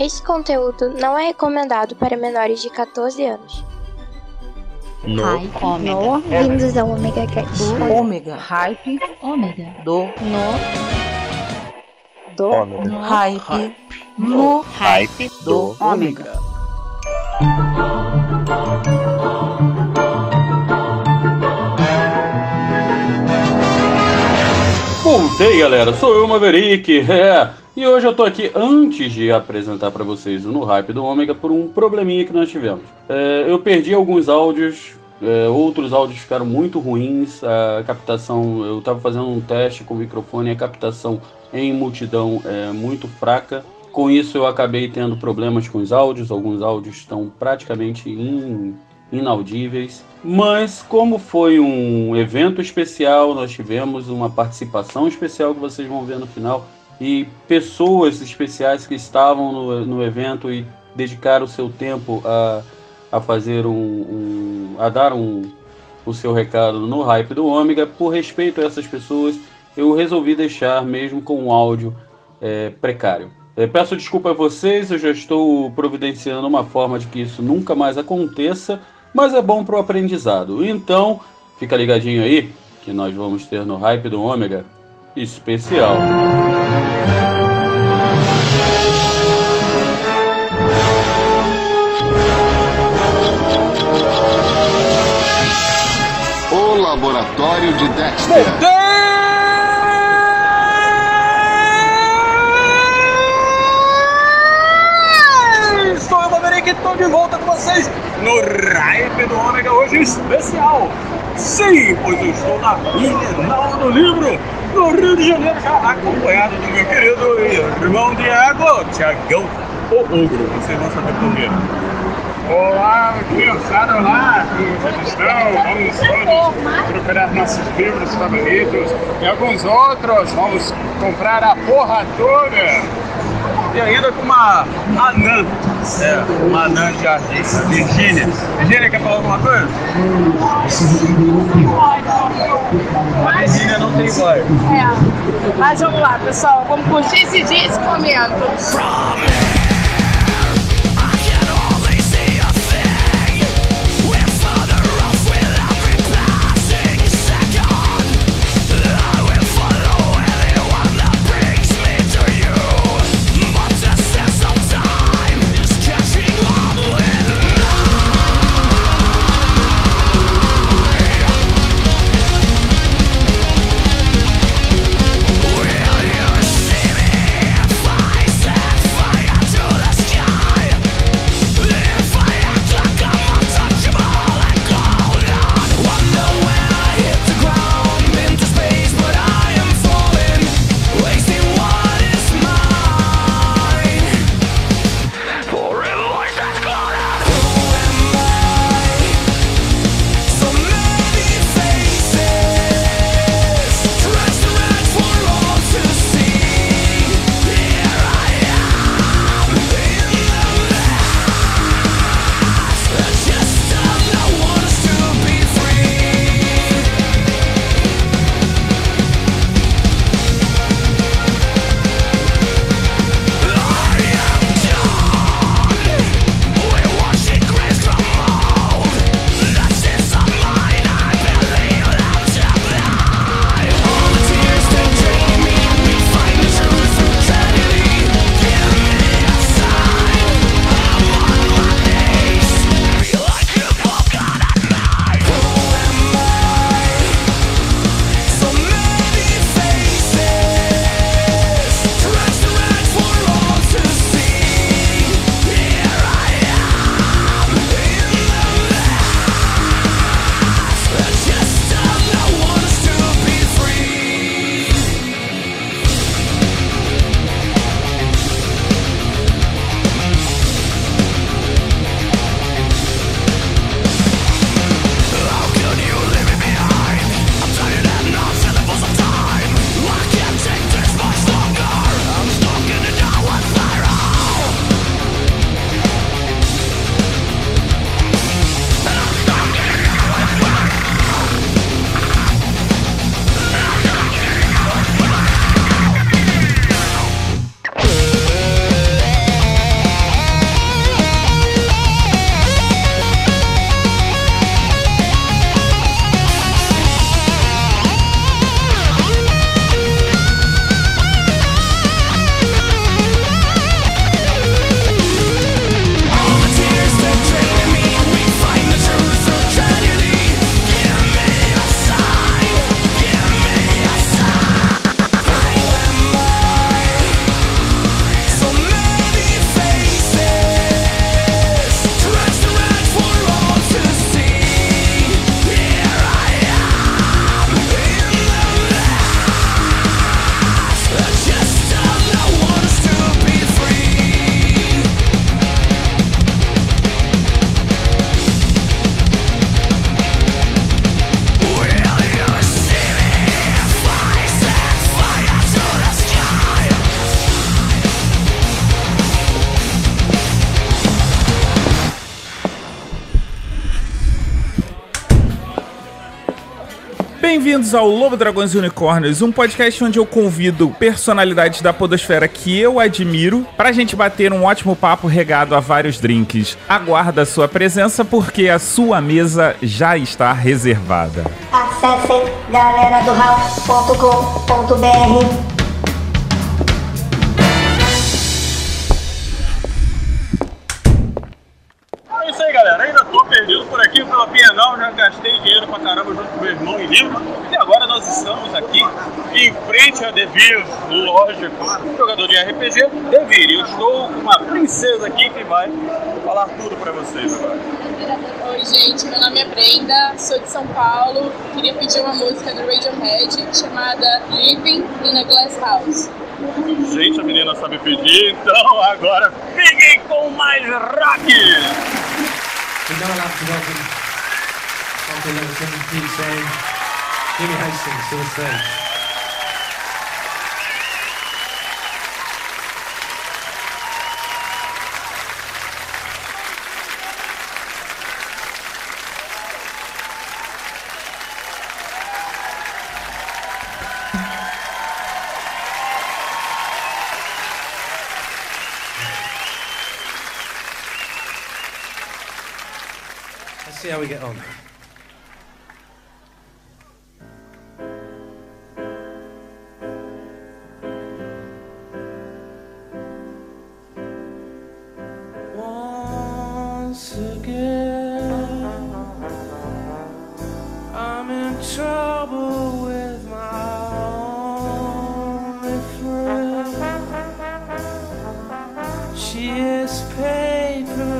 Este conteúdo não é recomendado para menores de 14 anos. No. Hype. Ômega. No. Bem-vindos ao Omega Cast. Ômega. Hype. Ômega. Do. No. Do. Ômega. Hype. No. Hype do Ômega. Voltei, galera. Sou eu, Maverick. É. E hoje eu tô aqui antes de apresentar pra vocês o No Hype do Ômega por um probleminha que nós tivemos. É, eu perdi alguns áudios, é, outros áudios ficaram muito ruins. A captação, eu tava fazendo um teste com o microfone e a captação em multidão é muito fraca. Com isso eu acabei tendo problemas com os áudios, alguns áudios estão praticamente in- inaudíveis. Mas como foi um evento especial, nós tivemos uma participação especial que vocês vão ver no final e pessoas especiais que estavam no, no evento e dedicaram o seu tempo a, a fazer um, um- a dar um, o seu recado no hype do Ômega. Por respeito a essas pessoas, eu resolvi deixar mesmo com um áudio é, precário. É, peço desculpa a vocês, eu já estou providenciando uma forma de que isso nunca mais aconteça, mas é bom para o aprendizado. Então, fica ligadinho aí, que nós vamos ter no hype do Ômega especial. O Laboratório de Dexter. Estou eu, Maverick, estou de volta com vocês no Hype do Ômega hoje especial. Sim, pois eu estou na Bienal do Livro, no Rio de Janeiro, já acompanhado do meu querido irmão Diego, Tiagão, o Ogro, vocês vão saber por quê. Olá, criançada, olá, como estão? Vamos todos procurar nossos livros favoritos e alguns outros, vamos comprar a porra toda. E ainda com uma anã. É, uma anã de jardim. Virgínia. Virgínia, quer falar alguma coisa? Virgínia não tem voz. É. Mas vamos lá, pessoal. Vamos curtir esse dia, esse momento. Bem-vindos ao Lobo Dragões e Unicórnios, um podcast onde eu convido personalidades da podosfera que eu admiro pra gente bater um ótimo papo regado a vários drinks. Aguarda a sua presença porque a sua mesa já está reservada. Acesse galera Bienal. Já gastei dinheiro pra caramba junto com meu irmão em livro. E agora nós estamos aqui em frente a Devir, lógico, jogador de RPG, Devir. E eu estou com uma princesa aqui que vai falar tudo pra vocês agora. Oi, gente, meu nome é Brenda, sou de São Paulo. Queria pedir uma música do Radiohead chamada Living in a Glass House. Gente, a menina sabe pedir, então agora fiquem com mais rock! We're now allowed Michael Levinson, Pete Shane, Jimmy Hastings to the stage. see how we get on. this paper.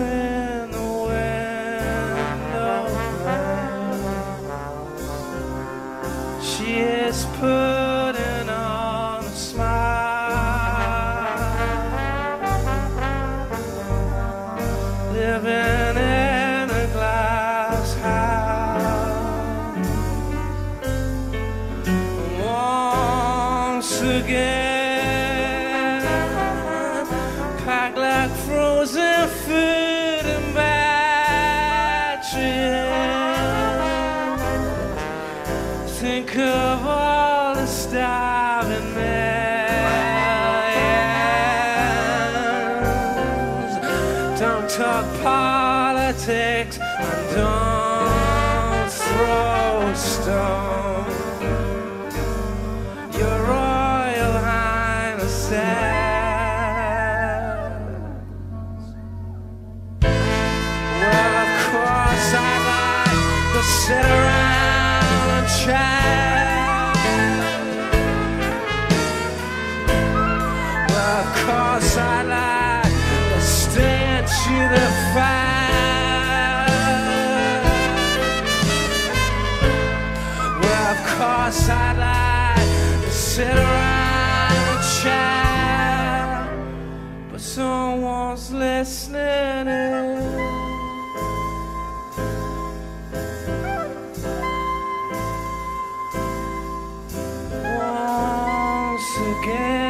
Again,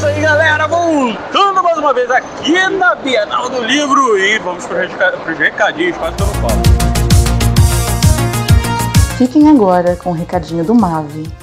Isso aí, galera, voltando mais uma vez aqui na Bienal do Livro e vamos para os recadinhos, quase não falo. Fiquem agora com o recadinho do Mave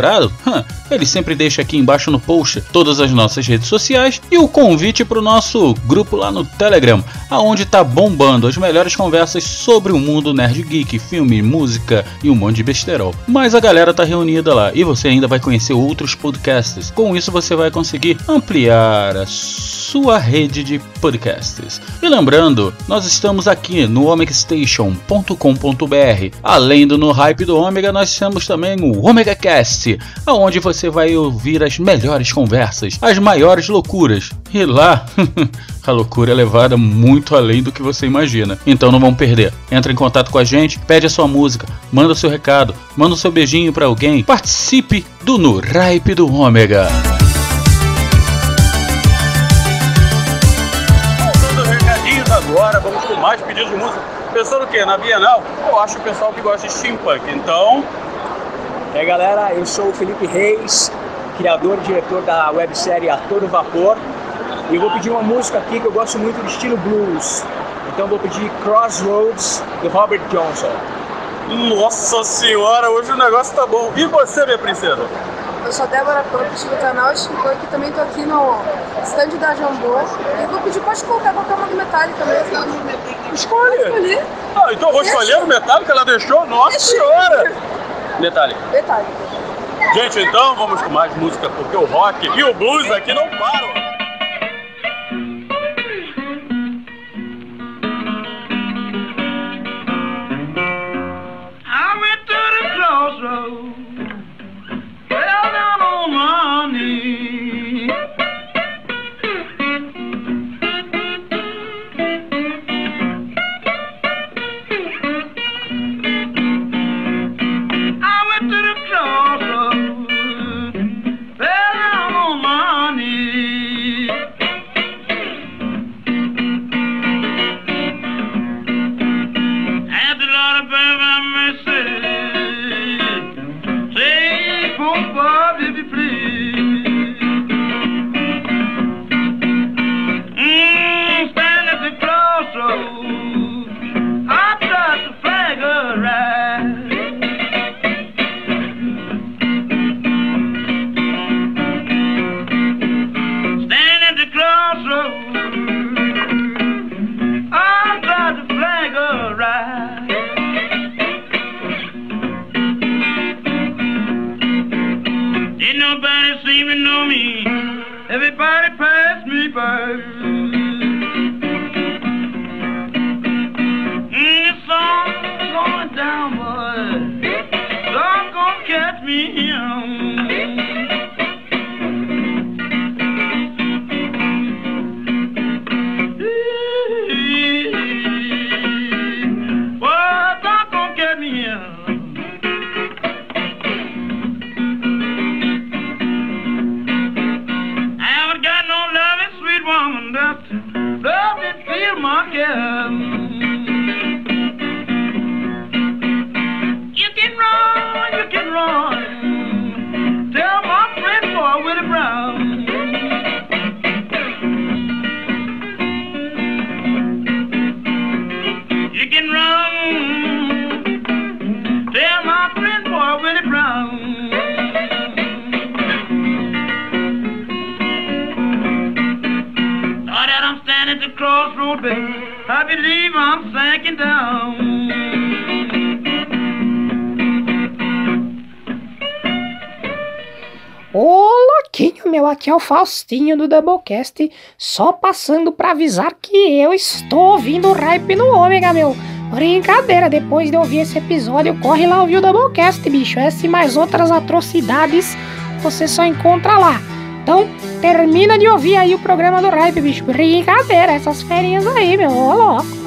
Dourado, ele sempre deixa aqui embaixo no post todas as nossas redes sociais e o convite para o nosso grupo lá no Telegram, aonde tá bombando as melhores conversas sobre o mundo nerd geek, filme, música e um monte de besterol. Mas a galera tá reunida lá e você ainda vai conhecer outros podcasts. Com isso você vai conseguir ampliar a sua rede de podcasts. E lembrando, nós estamos aqui no omegastation.com.br. Além do No Hype do Ômega, nós temos também o Omega Cast, aonde você vai ouvir as melhores conversas, as maiores loucuras. E lá, a loucura é levada muito além do que você imagina. Então não vão perder. Entra em contato com a gente, pede a sua música, manda o seu recado, manda o seu beijinho para alguém. Participe do No Hype do Ômega. agora, vamos com mais pedidos de música. Pensando o quê? Na Bienal, eu acho o pessoal que gosta de steampunk. Então. E aí galera, eu sou o Felipe Reis, criador e diretor da websérie A Todo Vapor. E eu vou pedir uma música aqui que eu gosto muito de estilo blues. Então eu vou pedir Crossroads, do Robert Johnson. Nossa senhora, hoje o negócio tá bom. E você, minha princesa? Eu sou Débora Campos do canal Steampunk e também tô aqui no stand da Jambô. E vou pedir, pode colocar qualquer uma do Metallica mesmo. Escolhe! Ah, então eu vou escolher o Metallica, ela deixou? Nossa Deixa. senhora! Metallica. Metallica. Gente, então vamos com mais música, porque o rock e o blues aqui não param. Faustinho do Doublecast, só passando pra avisar que eu estou ouvindo o hype no Ômega, meu. Brincadeira, depois de ouvir esse episódio, corre lá ouvir o Doublecast, bicho. Essa e mais outras atrocidades você só encontra lá. Então, termina de ouvir aí o programa do hype, bicho. Brincadeira, essas ferinhas aí, meu, ô louco.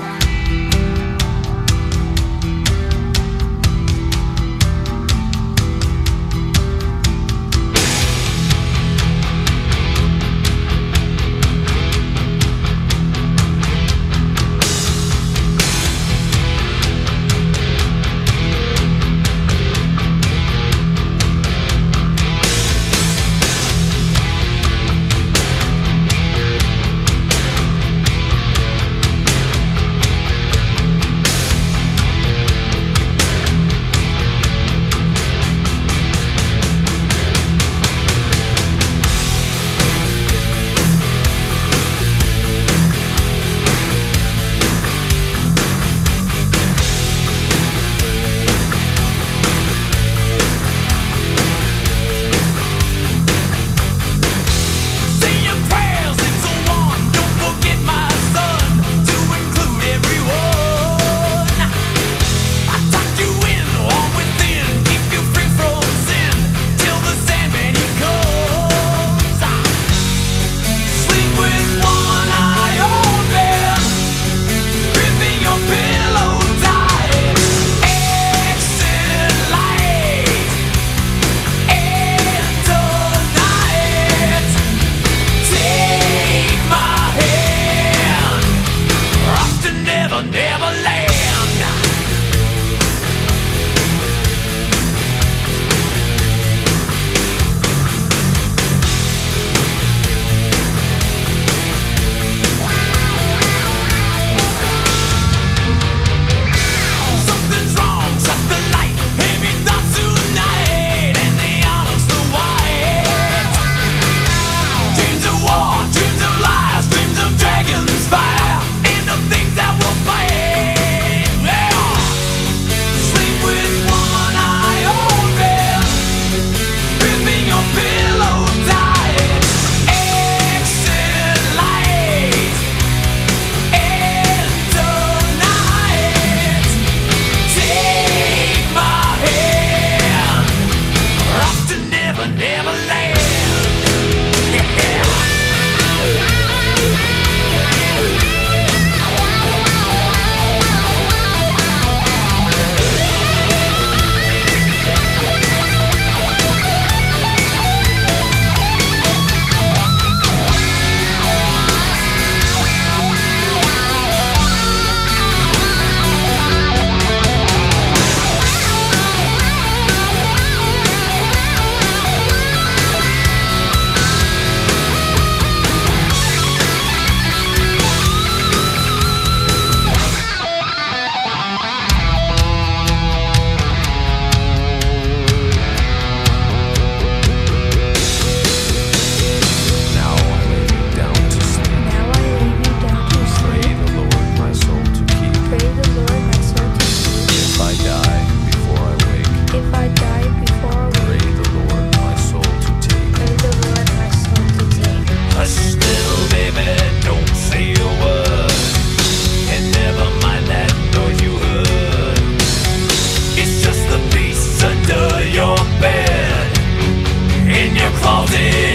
see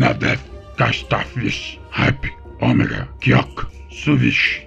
Nadev, Kastafish, Hype, Omega, Kyok, Suvish.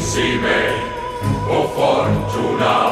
Lucime, o fortuna,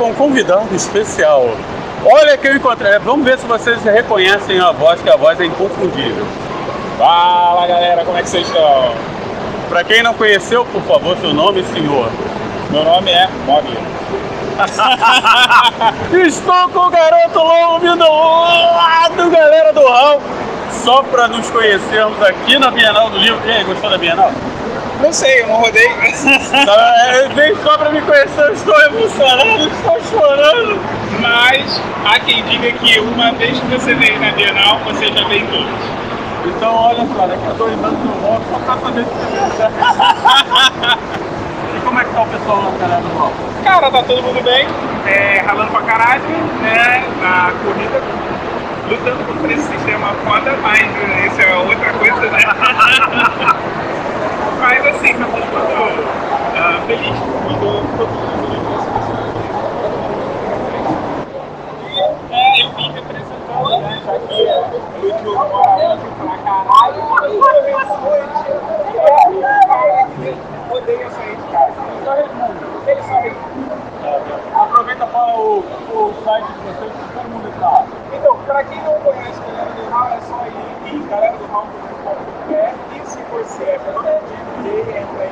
com um convidado especial. Olha que eu encontrei. Vamos ver se vocês reconhecem a voz, que a voz é inconfundível. Fala galera, como é que vocês estão? Pra quem não conheceu, por favor, seu nome, senhor. Meu nome é Mogli. Estou com o garoto lobo vindo do lado, galera do Raul. Só pra nos conhecermos aqui na Bienal do Livro. E aí, gostou da Bienal? Não sei, eu não rodei. É, Vem só pra me conhecer, eu estou emocionado, estou chorando. Mas há quem diga que uma vez que você vem na Bienal, você já vem todos. Então, olha só, daqui a dois anos eu volto só pra saber se você E como é que tá o pessoal pessoal na cara do mal? Cara, tá todo mundo bem, é, ralando pra caralho, né, na corrida, lutando contra esse sistema foda, mas isso é outra coisa, né? mas assim, tá todo mundo ah, feliz, muito todo É, eu vim representando, né, já que eu jogo mora pra caralho, eu odeio sair de casa. Só resmundo, ele só. Aproveita e fala o, o site de vocês que todo mundo está. Então, pra quem não conhece Galera do Raul, é só ir em galera do Raul.com.br e é fã de entra em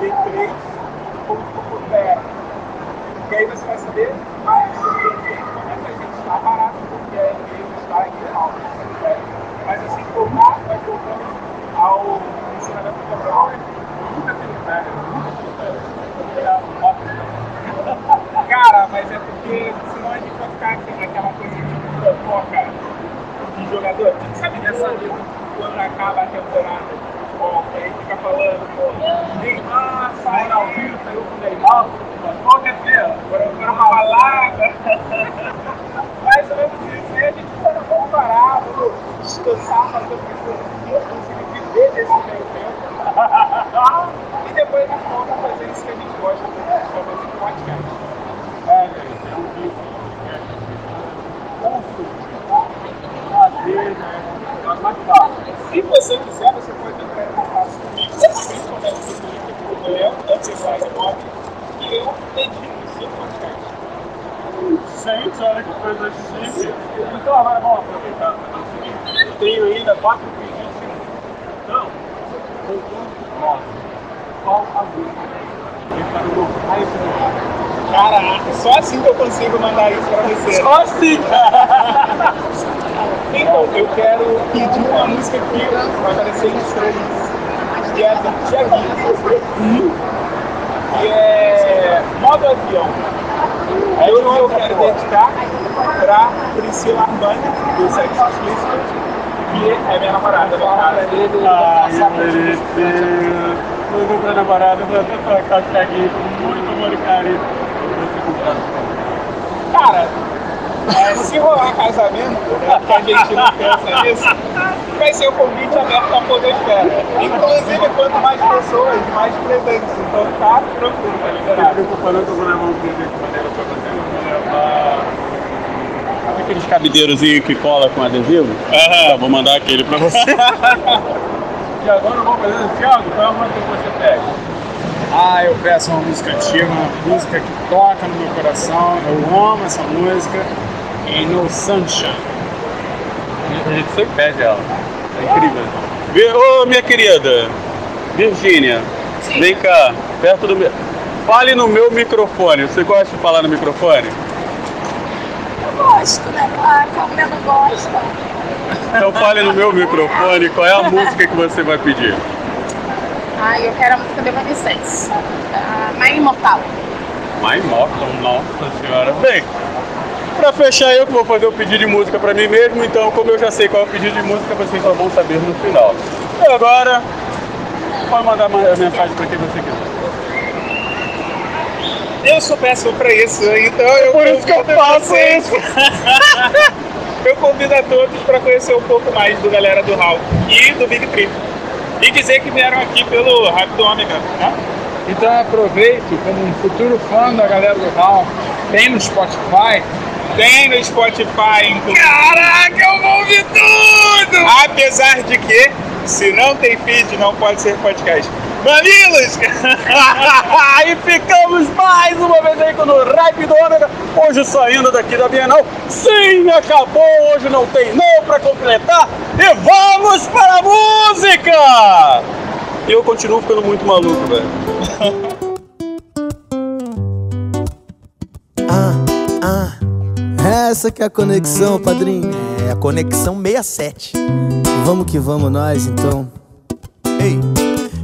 dig3.com.br e aí você vai saber mais sobre como é que a gente está parado, porque é ele está em Raul. Mas assim, voltar, vai voltando ao ensinamento do velho, nunca teve velho. Cara, mas é porque senão a gente vai ficar aqui naquela coisa de fofoca de jogador. Tipo, sabe dessa quando acaba a temporada de futebol, que aí fica falando, pô, Neymar sai ao vivo, saiu com o Neymar, qual que é? Agora agora uma. Mais ou menos isso. E a gente fica parar, vamos descansar, fazer o que eu consigo viver desse meio tempo. e depois a gente volta a fazer isso que a gente gosta, que é fazer podcast. É, gente, é um vídeo, prazer, né? Se você quiser, você pode entrar em contato comigo, principalmente se você tem problema, acessar esse blog, e eu dedico o seu podcast. Gente, olha que coisa chique. Então agora vamos aproveitar para fazer o seguinte. Eu tenho ainda quatro pedidos. Então, nossa, qual a música? Caraca, só assim que eu consigo mandar isso pra você. Só assim, cara! Então, eu quero pedir uma música que vai aparecer em três, que é do Tiaguinho, que é Modo Avião. É o que eu quero dedicar pra Priscila Armani, do Sexo Explícito, que é minha namorada. Minha dele, Ai, meu Deus. Eu vou pra namorada, vou até trocar o Thiaguinho com muito amor e carinho. Cara, é, se rolar casamento, né, que a gente não pensa nisso, vai ser o convite aberto à podosfera. Inclusive, quanto mais pessoas, mais presentes. Então tá tranquilo, tá Não se liberado. preocupa não que eu vou levar um presente maneiro pra você. Eu vou levar... Sabe aqueles cabideirozinhos que cola com adesivo? Aham. Vou mandar aquele pra você. e agora eu vou fazer o Thiago, qual é a música que você pede? Ah, eu peço uma música antiga, uma música que toca no meu coração. Eu amo essa música. E No Sunshine. A gente sempre pede ela. É incrível. Ô, minha querida, Virgínia, vem cá, perto do meu. Fale no meu microfone. Você gosta de falar no microfone? Eu gosto, né? Claro, como eu não gosto. Então fale no meu microfone qual é a música que você vai pedir. Ai, eu quero a música do Evanescence. A Mãe Imortal. My Mortal, nossa senhora. Bem, pra fechar eu que vou fazer o pedido de música pra mim mesmo, então como eu já sei qual é o pedido de música, vocês só vão saber no final. E agora, pode mandar uma mensagem pra quem você quiser. Eu sou péssimo pra isso, então eu Por isso que eu faço isso. eu convido a todos para conhecer um pouco mais do Galera do Hall e do Big Trip. E dizer que vieram aqui pelo Hype do Ômega, né? Então aproveite como um futuro fã da galera do Raul. Tem no Spotify. Tem no Spotify, inclusive. Caraca, eu vou ouvir tudo! Apesar de que, se não tem feed, não pode ser podcast. Mamilos! e ficamos mais uma vez aí com o Rap do Ômega, hoje saindo daqui da Bienal. Sim, acabou, hoje não tem não pra completar. E vamos para a música! E eu continuo ficando muito maluco, velho. Ah, essa que é a conexão, padrinho. É a conexão 67. Vamos que vamos nós, então. Ei.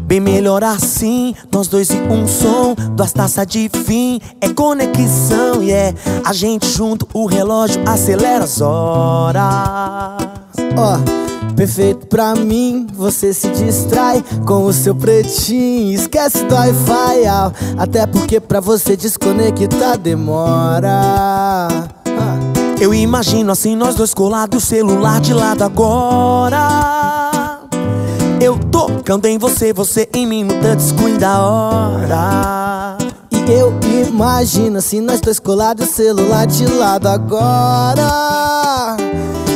Bem melhor assim, nós dois e um som, duas taças de fim, é conexão, e é a gente junto, o relógio acelera as horas. Ó, Perfeito pra mim, você se distrai com o seu pretinho. Esquece do Wi-Fi, até porque pra você desconectar demora. Eu imagino assim nós dois colados, celular de lado agora. Eu tocando em você, você em mim no touchscreen da hora. E eu imagino assim nós dois colados, celular de lado agora.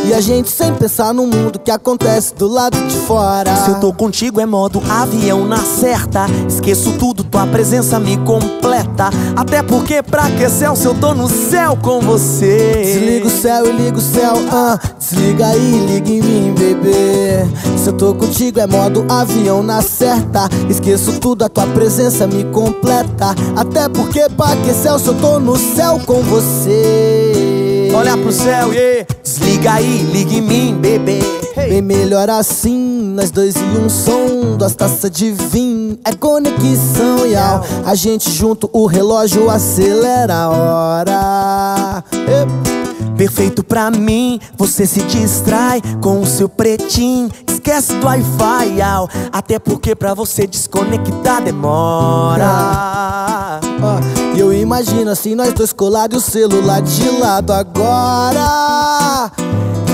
E a gente sem pensar no mundo que acontece do lado de fora. Se eu tô contigo é modo avião na certa. Esqueço tudo, tua presença me completa. Até porque pra que céu se eu tô no céu com você? Desliga o céu e liga o céu, ah. Desliga aí, liga em mim, bebê. Se eu tô contigo é modo avião na certa. Esqueço tudo, a tua presença me completa. Até porque pra que céu se eu tô no céu com você? Olha pro céu, yeah. Desliga aí, liga em mim, bebê. Bem melhor assim, nós dois e um som, duas taças de vinho, é conexão, yeah. A gente junto, o relógio acelera a hora. Perfeito pra mim, você se distrai com o seu pretinho. Esquece do Wi-Fi, até porque pra você desconectar demora. Eu imagino assim, nós dois colados e o celular de lado agora.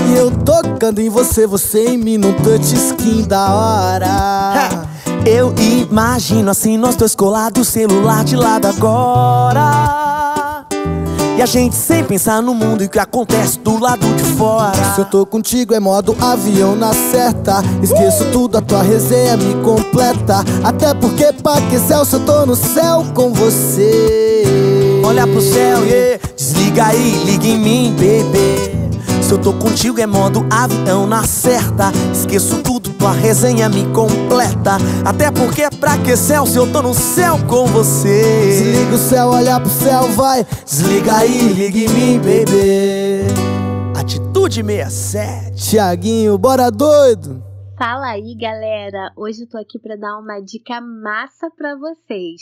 E eu tocando em você, você em mim num touchscreen da hora. Eu imagino assim, nós dois colados o celular de lado agora. E a gente sem pensar no mundo e o que acontece do lado de fora. Se eu tô contigo é modo avião na certa. Esqueço tudo, a tua resenha me completa. Até porque pra que céu se eu tô no céu com você? Olha pro céu, yeah. Desliga aí, liga em mim, bebê. Se eu tô contigo é modo avião na certa. Esqueço tudo, tua resenha me completa. Até porque pra que céu se eu tô no céu com você? Desliga o céu, olha pro céu, vai. Desliga aí, liga em mim, bebê. Atitude 67. Tiaguinho, bora doido. Fala aí, galera. Hoje eu tô aqui pra dar uma dica massa pra vocês.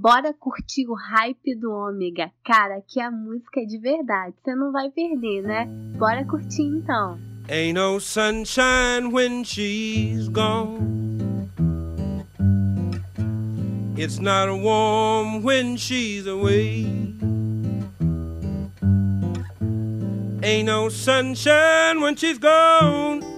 Bora curtir o hype do Ômega. Cara, que a música é de verdade. Você não vai perder, né? Bora curtir então. Ain't no sunshine when she's gone. It's not warm when she's away. Ain't no sunshine when she's gone.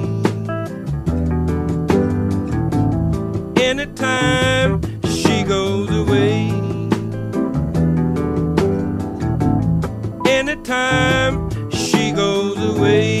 Anytime she goes away. Anytime she goes away.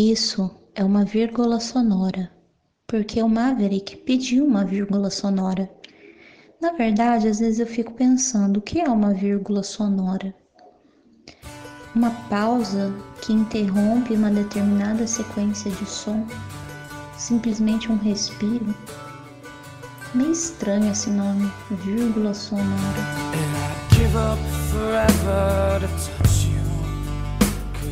Isso é uma vírgula sonora, porque o Maverick pediu uma vírgula sonora. Na verdade, às vezes eu fico pensando o que é uma vírgula sonora. Uma pausa que interrompe uma determinada sequência de som, simplesmente um respiro. Meio estranho esse nome, vírgula sonora.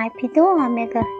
No hype do